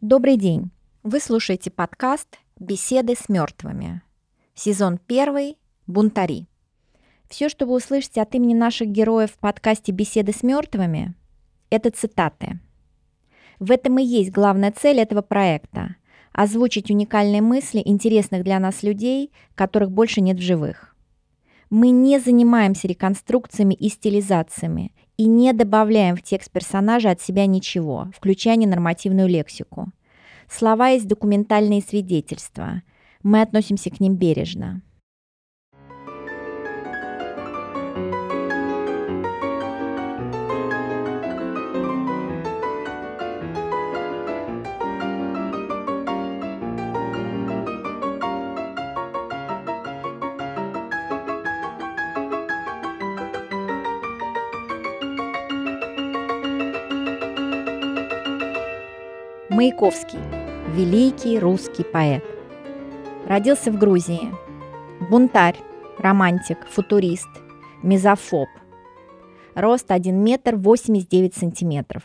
Добрый день! Вы слушаете подкаст «Беседы с мертвыми». Сезон первый «Бунтари». Все, что вы услышите от имени наших героев в подкасте «Беседы с мертвыми», это цитаты. В этом и есть главная цель этого проекта – озвучить уникальные мысли интересных для нас людей, которых больше нет в живых. Мы не занимаемся реконструкциями и стилизациями и не добавляем в текст персонажа от себя ничего, включая ненормативную лексику. Слова есть документальные свидетельства. Мы относимся к ним бережно. Маяковский – великий русский поэт. Родился в Грузии. Бунтарь, романтик, футурист, мизофоб. Рост 1 метр 89 сантиметров.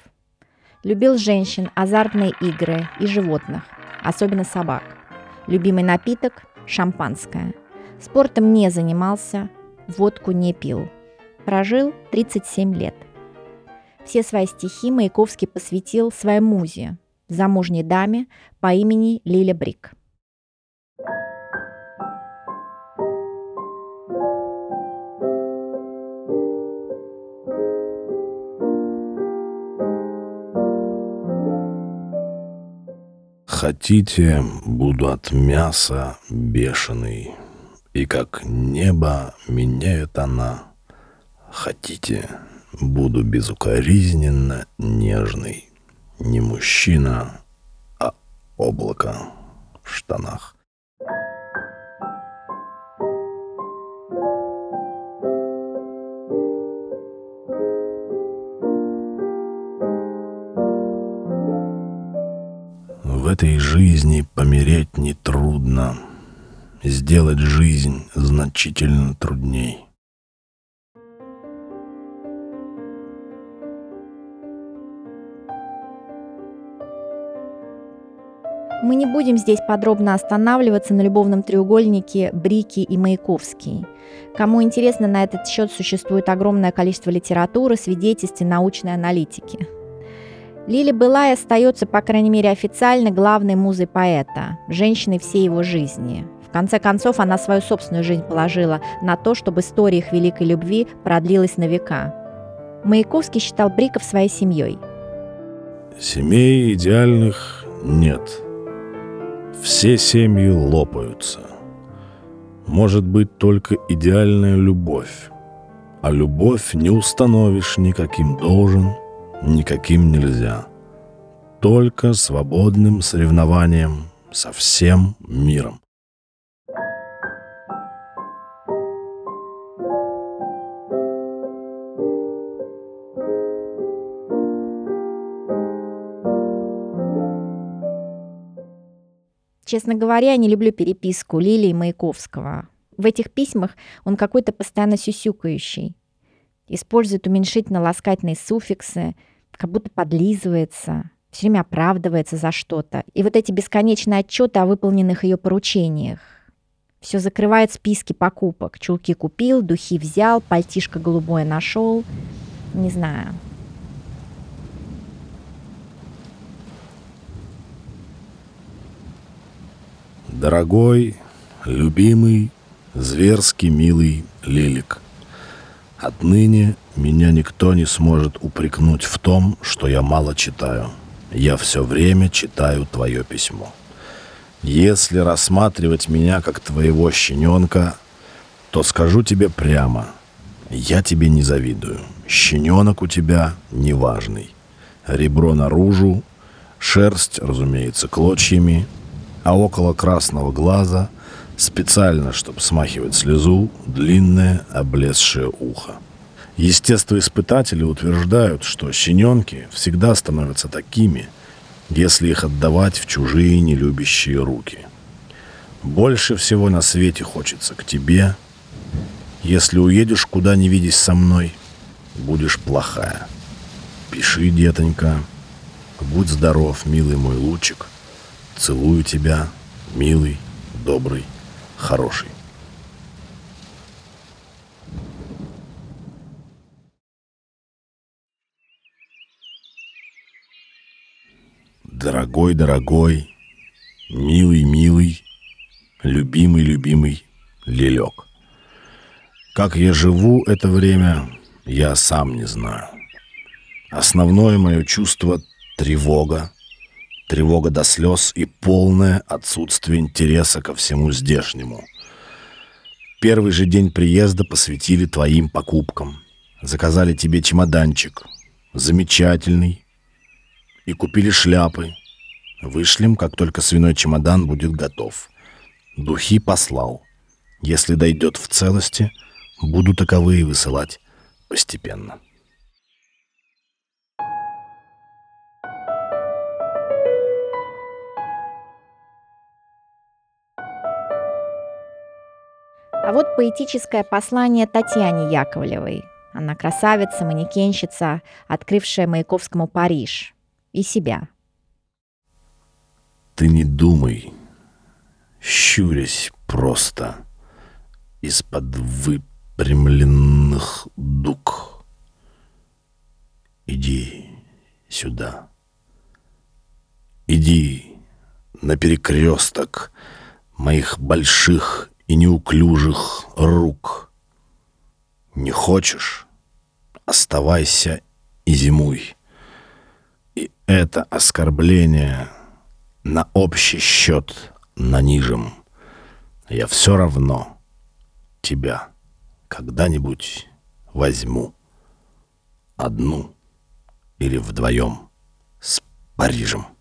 Любил женщин, азартные игры и животных, особенно собак. Любимый напиток – шампанское. Спортом не занимался, водку не пил. Прожил 37 лет. Все свои стихи Маяковский посвятил своей музе, замужней даме по имени Лиля Брик. Хотите, буду от мяса бешеный, И как небо меняет она. Хотите, буду безукоризненно нежный, не мужчина, а облако в штанах. В этой жизни помереть нетрудно, сделать жизнь значительно трудней. Мы не будем здесь подробно останавливаться на любовном треугольнике Брики и Маяковский. Кому интересно, на этот счет существует огромное количество литературы, свидетельств и научной аналитики. Лили была и остается, по крайней мере официально, главной музой поэта, женщиной всей его жизни. В конце концов, она свою собственную жизнь положила на то, чтобы история их великой любви продлилась на века. Маяковский считал Бриков своей семьей. Семей идеальных нет – все семьи лопаются. Может быть только идеальная любовь. А любовь не установишь никаким должен, никаким нельзя. Только свободным соревнованием со всем миром. Честно говоря, я не люблю переписку Лилии Маяковского. В этих письмах он какой-то постоянно сюсюкающий. Использует уменьшительно-ласкательные суффиксы, как будто подлизывается, все время оправдывается за что-то. И вот эти бесконечные отчеты о выполненных ее поручениях. Все закрывает списки покупок. Чулки купил, духи взял, пальтишко голубое нашел. Не знаю. Дорогой, любимый, зверски милый Лилик, отныне меня никто не сможет упрекнуть в том, что я мало читаю. Я все время читаю твое письмо. Если рассматривать меня как твоего щененка, то скажу тебе прямо, я тебе не завидую. Щененок у тебя неважный. Ребро наружу, шерсть, разумеется, клочьями, а около красного глаза, специально, чтобы смахивать слезу, длинное облезшее ухо. Естествоиспытатели утверждают, что щененки всегда становятся такими, если их отдавать в чужие нелюбящие руки. Больше всего на свете хочется к тебе. Если уедешь куда не видясь со мной, будешь плохая. Пиши, детонька, Будь здоров, милый мой лучик. Целую тебя, милый, добрый, хороший. Дорогой, дорогой, милый, милый, любимый, любимый Лелек. Как я живу это время, я сам не знаю. Основное мое чувство — тревога. Тревога до слез и полное отсутствие интереса ко всему здешнему. Первый же день приезда посвятили твоим покупкам. Заказали тебе чемоданчик. Замечательный. И купили шляпы. Вышлем, как только свиной чемодан будет готов. Духи послал. Если дойдет в целости, буду таковые высылать постепенно. А вот поэтическое послание Татьяне Яковлевой. Она красавица, манекенщица, открывшая Маяковскому Париж. И себя. Ты не думай, щурясь просто из-под выпрямленных дуг. Иди сюда. Иди на перекресток моих больших и неуклюжих рук. Не хочешь? Оставайся и зимуй. И это оскорбление на общий счет нанижем. Я все равно тебя когда-нибудь возьму. Одну или вдвоем с Парижем.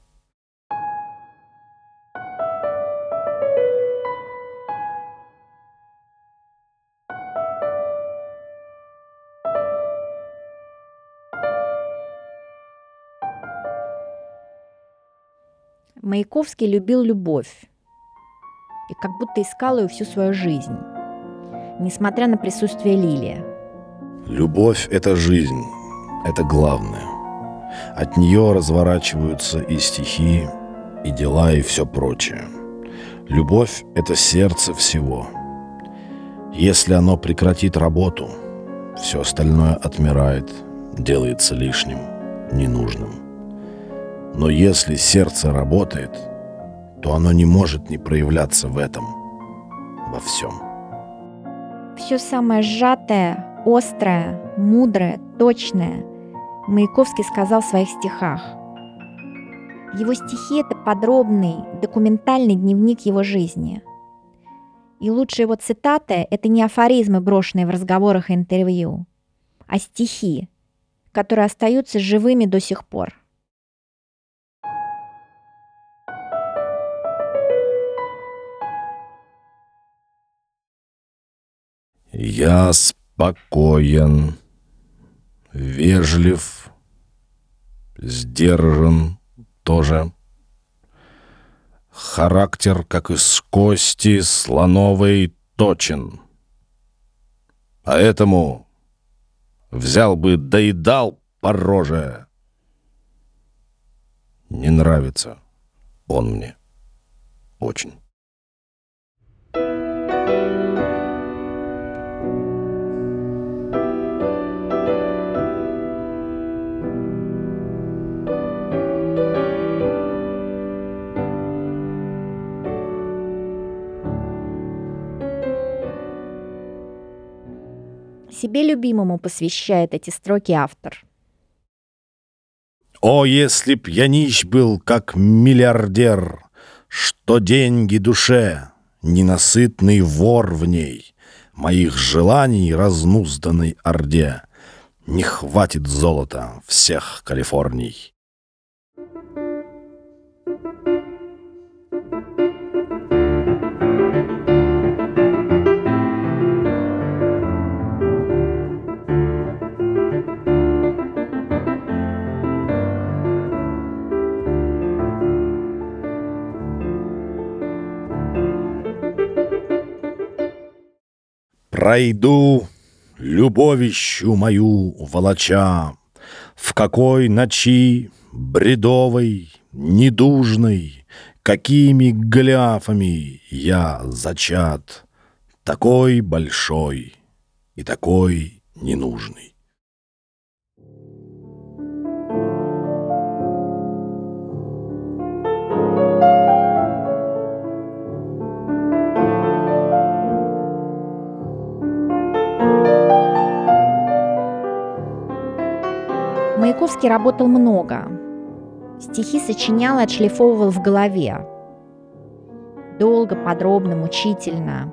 Маяковский любил любовь и как будто искал ее всю свою жизнь, несмотря на присутствие Лилии. Любовь — это жизнь, это главное. От нее разворачиваются и стихи, и дела, и все прочее. Любовь — это сердце всего. Если оно прекратит работу, все остальное отмирает, делается лишним, ненужным. Но если сердце работает, то оно не может не проявляться в этом, во всем. Все самое сжатое, острое, мудрое, точное Маяковский сказал в своих стихах. Его стихи — это подробный, документальный дневник его жизни. И лучшие его цитаты — это не афоризмы, брошенные в разговорах и интервью, а стихи, которые остаются живыми до сих пор — Я спокоен, вежлив, сдержан тоже. Характер, как из кости слоновой, точен. Поэтому взял бы, да и дал по роже. Не нравится он мне очень. Себе любимому посвящает эти строки автор. О, если б я нищ был, как миллиардер, Что деньги душе, ненасытный вор в ней, Моих желаний разнузданной орде, Не хватит золота всех Калифорний. Пройду любовищу мою волоча, В какой ночи бредовой, недужной, какими голиафами я зачат, такой большой и такой ненужный. Маяковский работал много. Стихи сочинял и отшлифовывал в голове. Долго, подробно, мучительно.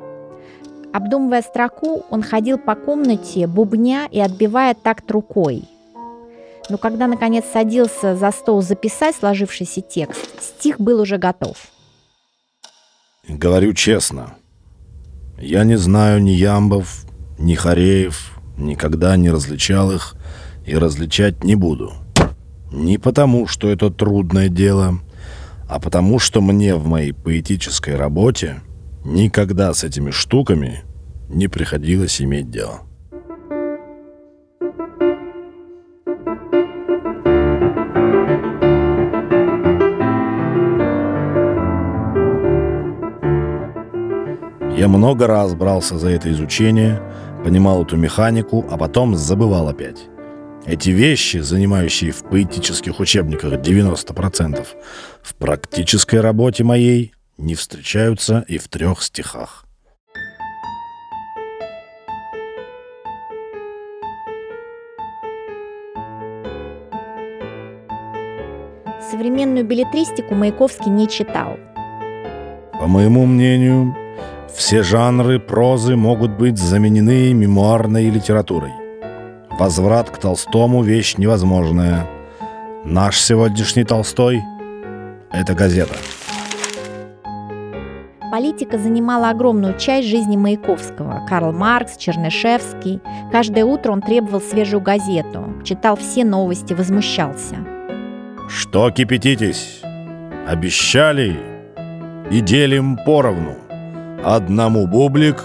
Обдумывая строку, он ходил по комнате, бубня и отбивая такт рукой. Но когда, наконец, садился за стол записать сложившийся текст, стих был уже готов. Говорю честно, я не знаю ни ямбов, ни хореев, никогда не различал их и различать не буду. Не потому, что это трудное дело, а потому, что мне в моей поэтической работе никогда с этими штуками не приходилось иметь дело. Я много раз брался за это изучение, понимал эту механику, а потом забывал опять. Эти вещи, занимающие в поэтических учебниках 90%, в практической работе моей не встречаются и в трех стихах. Современную билетристику Маяковский не читал. По моему мнению, все жанры прозы могут быть заменены мемуарной литературой. Возврат к Толстому – вещь невозможная. Наш сегодняшний Толстой – это газета. Политика занимала огромную часть жизни Маяковского. Карл Маркс, Чернышевский. Каждое утро он требовал свежую газету, читал все новости, возмущался. Что кипятитесь? Обещали и делим поровну. Одному бублик,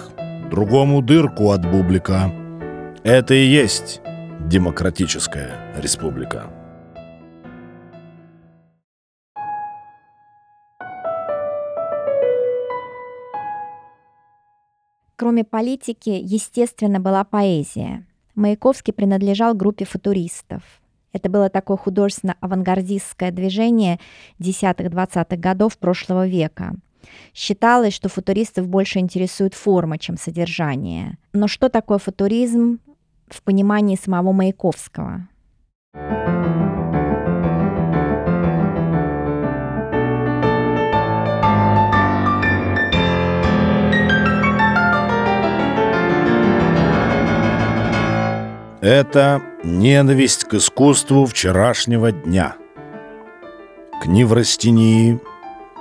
другому дырку от бублика. Это и есть демократическая республика. Кроме политики, естественно, была поэзия. Маяковский принадлежал группе футуристов. Это было такое художественно-авангардистское движение десятых-двадцатых годов прошлого века. Считалось, что футуристов больше интересует форма, чем содержание. Но что такое футуризм, в понимании самого Маяковского. Это ненависть к искусству вчерашнего дня. К неврастении,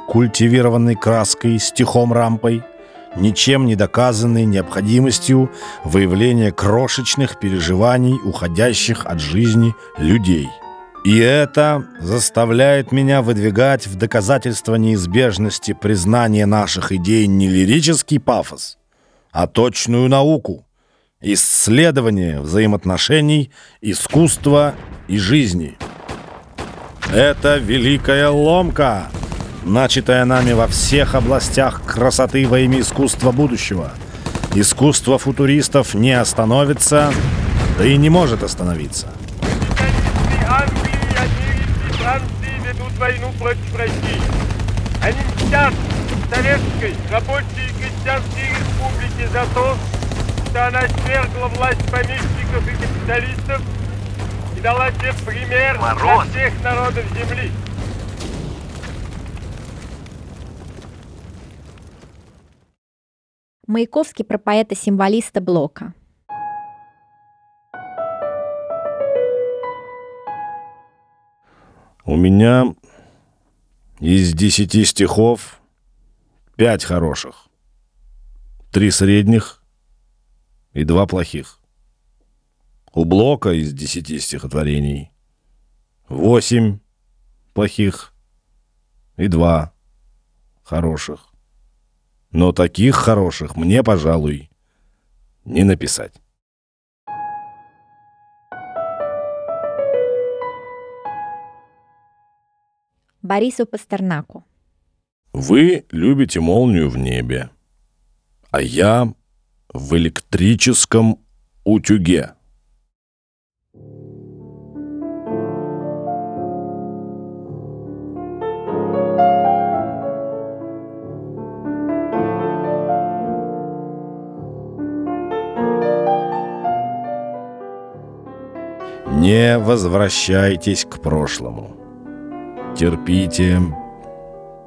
культивированной краской, стихом-рампой – ничем не доказанной необходимостью выявления крошечных переживаний уходящих от жизни людей. И это заставляет меня выдвигать в доказательство неизбежности признания наших идей не лирический пафос, а точную науку, исследование взаимоотношений искусства и жизни. Это великая ломка — начатая нами во всех областях красоты во имя искусства будущего. Искусство футуристов не остановится, да и не может остановиться. Они мстят советской рабочей и крестьянской республике за то, что она свергла власть помещиков и капиталистов и дала тебе пример для всех народов земли. Маяковский про поэта-символиста Блока. У меня из десяти стихов пять хороших, три средних и два плохих. У Блока из десяти стихотворений восемь плохих и два хороших но таких хороших мне, пожалуй, не написать. Борису Пастернаку. Вы любите молнию в небе, а я в электрическом утюге. Не возвращайтесь к прошлому. Терпите,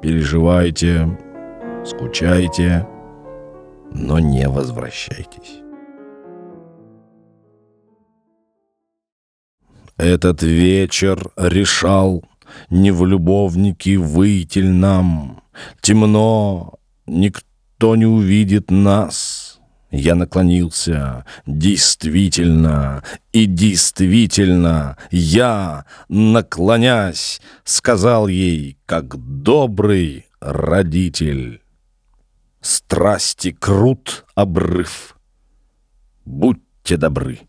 переживайте, скучайте, но не возвращайтесь. Этот вечер решал, не в любовники выйти нам. Темно, никто не увидит нас. Я наклонился. Действительно, и действительно, я, наклонясь, сказал ей, как добрый родитель. Страсти крут обрыв. Будьте добры.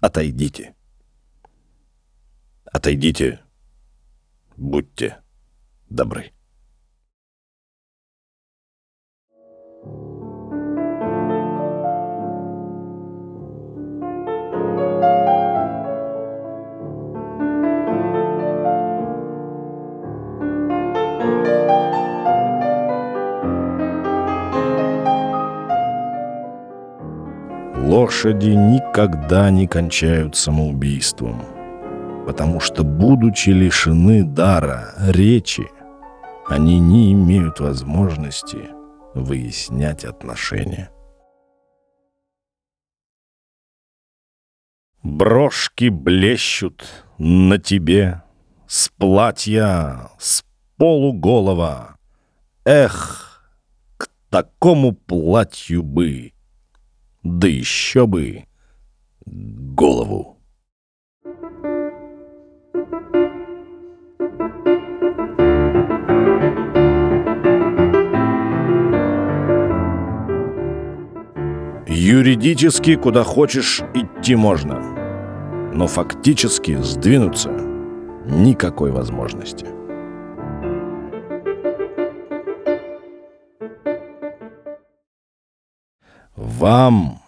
Отойдите. Отойдите. Будьте добры. Лошади никогда не кончают самоубийством, потому что, будучи лишены дара речи, они не имеют возможности выяснять отношения. Брошки блещут на тебе с платья, с полуголова. Эх, к такому платью бы, да еще бы голову. Юридически куда хочешь идти можно, но фактически сдвинуться никакой возможности. Вам,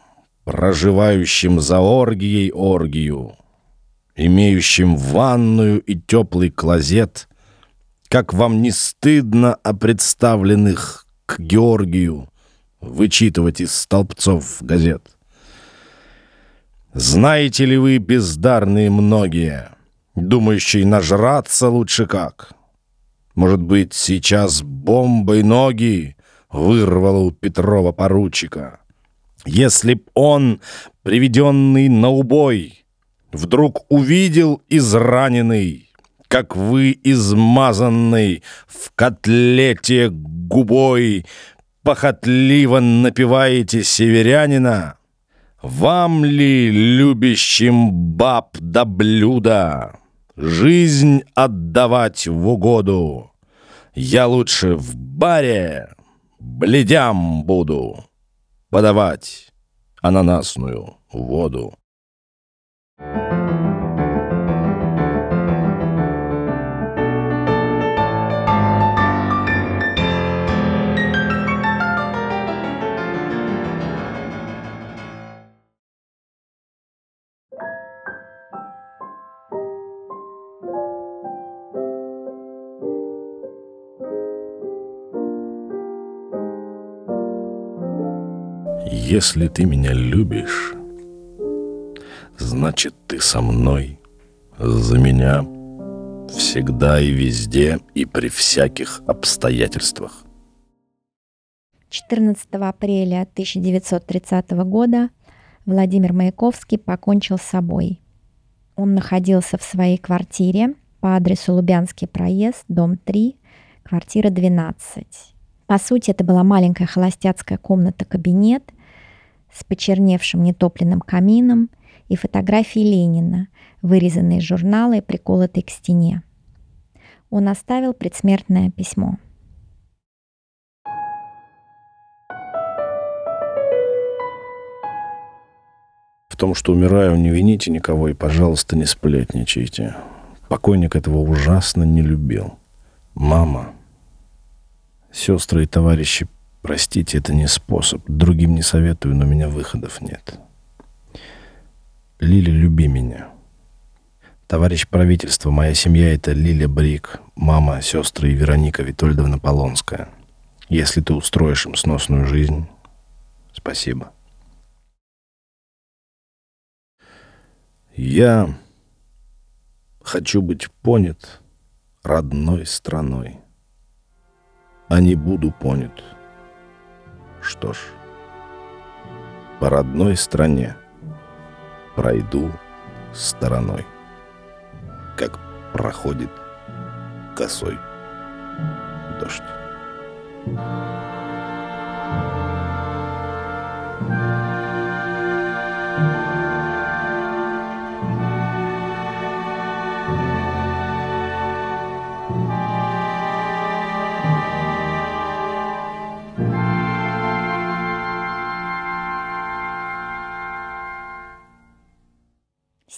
проживающим за оргией оргию, имеющим ванную и теплый клозет, как вам не стыдно о представленных к Георгию вычитывать из столбцов газет? Знаете ли вы, бездарные многие, думающие нажраться лучше как? Может быть, сейчас бомбой ноги вырвало у Петрова поручика? Если б он, приведенный на убой, вдруг увидел израненный, как вы измазанный в котлете губой, похотливо напеваете северянина, вам ли, любящим баб до блюда, жизнь отдавать в угоду? Я лучше в баре бледям буду подавать ананасную воду. Если ты меня любишь, значит ты со мной, за меня, всегда и везде и при всяких обстоятельствах. 14 апреля 1930 года Владимир Маяковский покончил с собой. Он находился в своей квартире по адресу Лубянский проезд, дом 3, квартира 12. По сути, это была маленькая холостяцкая комната-кабинет с почерневшим нетопленным камином и фотографией Ленина, вырезанной из журнала и приколотой к стене. Он оставил предсмертное письмо. В том, что умираю, не вините никого и, пожалуйста, не сплетничайте. Покойник этого ужасно не любил. Мама, сестры и товарищи, простите, это не способ. Другим не советую, но у меня выходов нет. Лили, люби меня. Товарищ правительства, моя семья — это Лиля Брик, мама, сестры и Вероника Витольдовна Полонская. Если ты устроишь им сносную жизнь, спасибо. Я хочу быть понят родной страной, а не буду понят. Что ж, по родной стране пройду стороной как проходит косой дождь.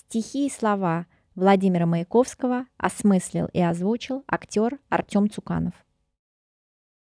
Стихи и слова – Владимира Маяковского осмыслил и озвучил актер Артем Цуканов.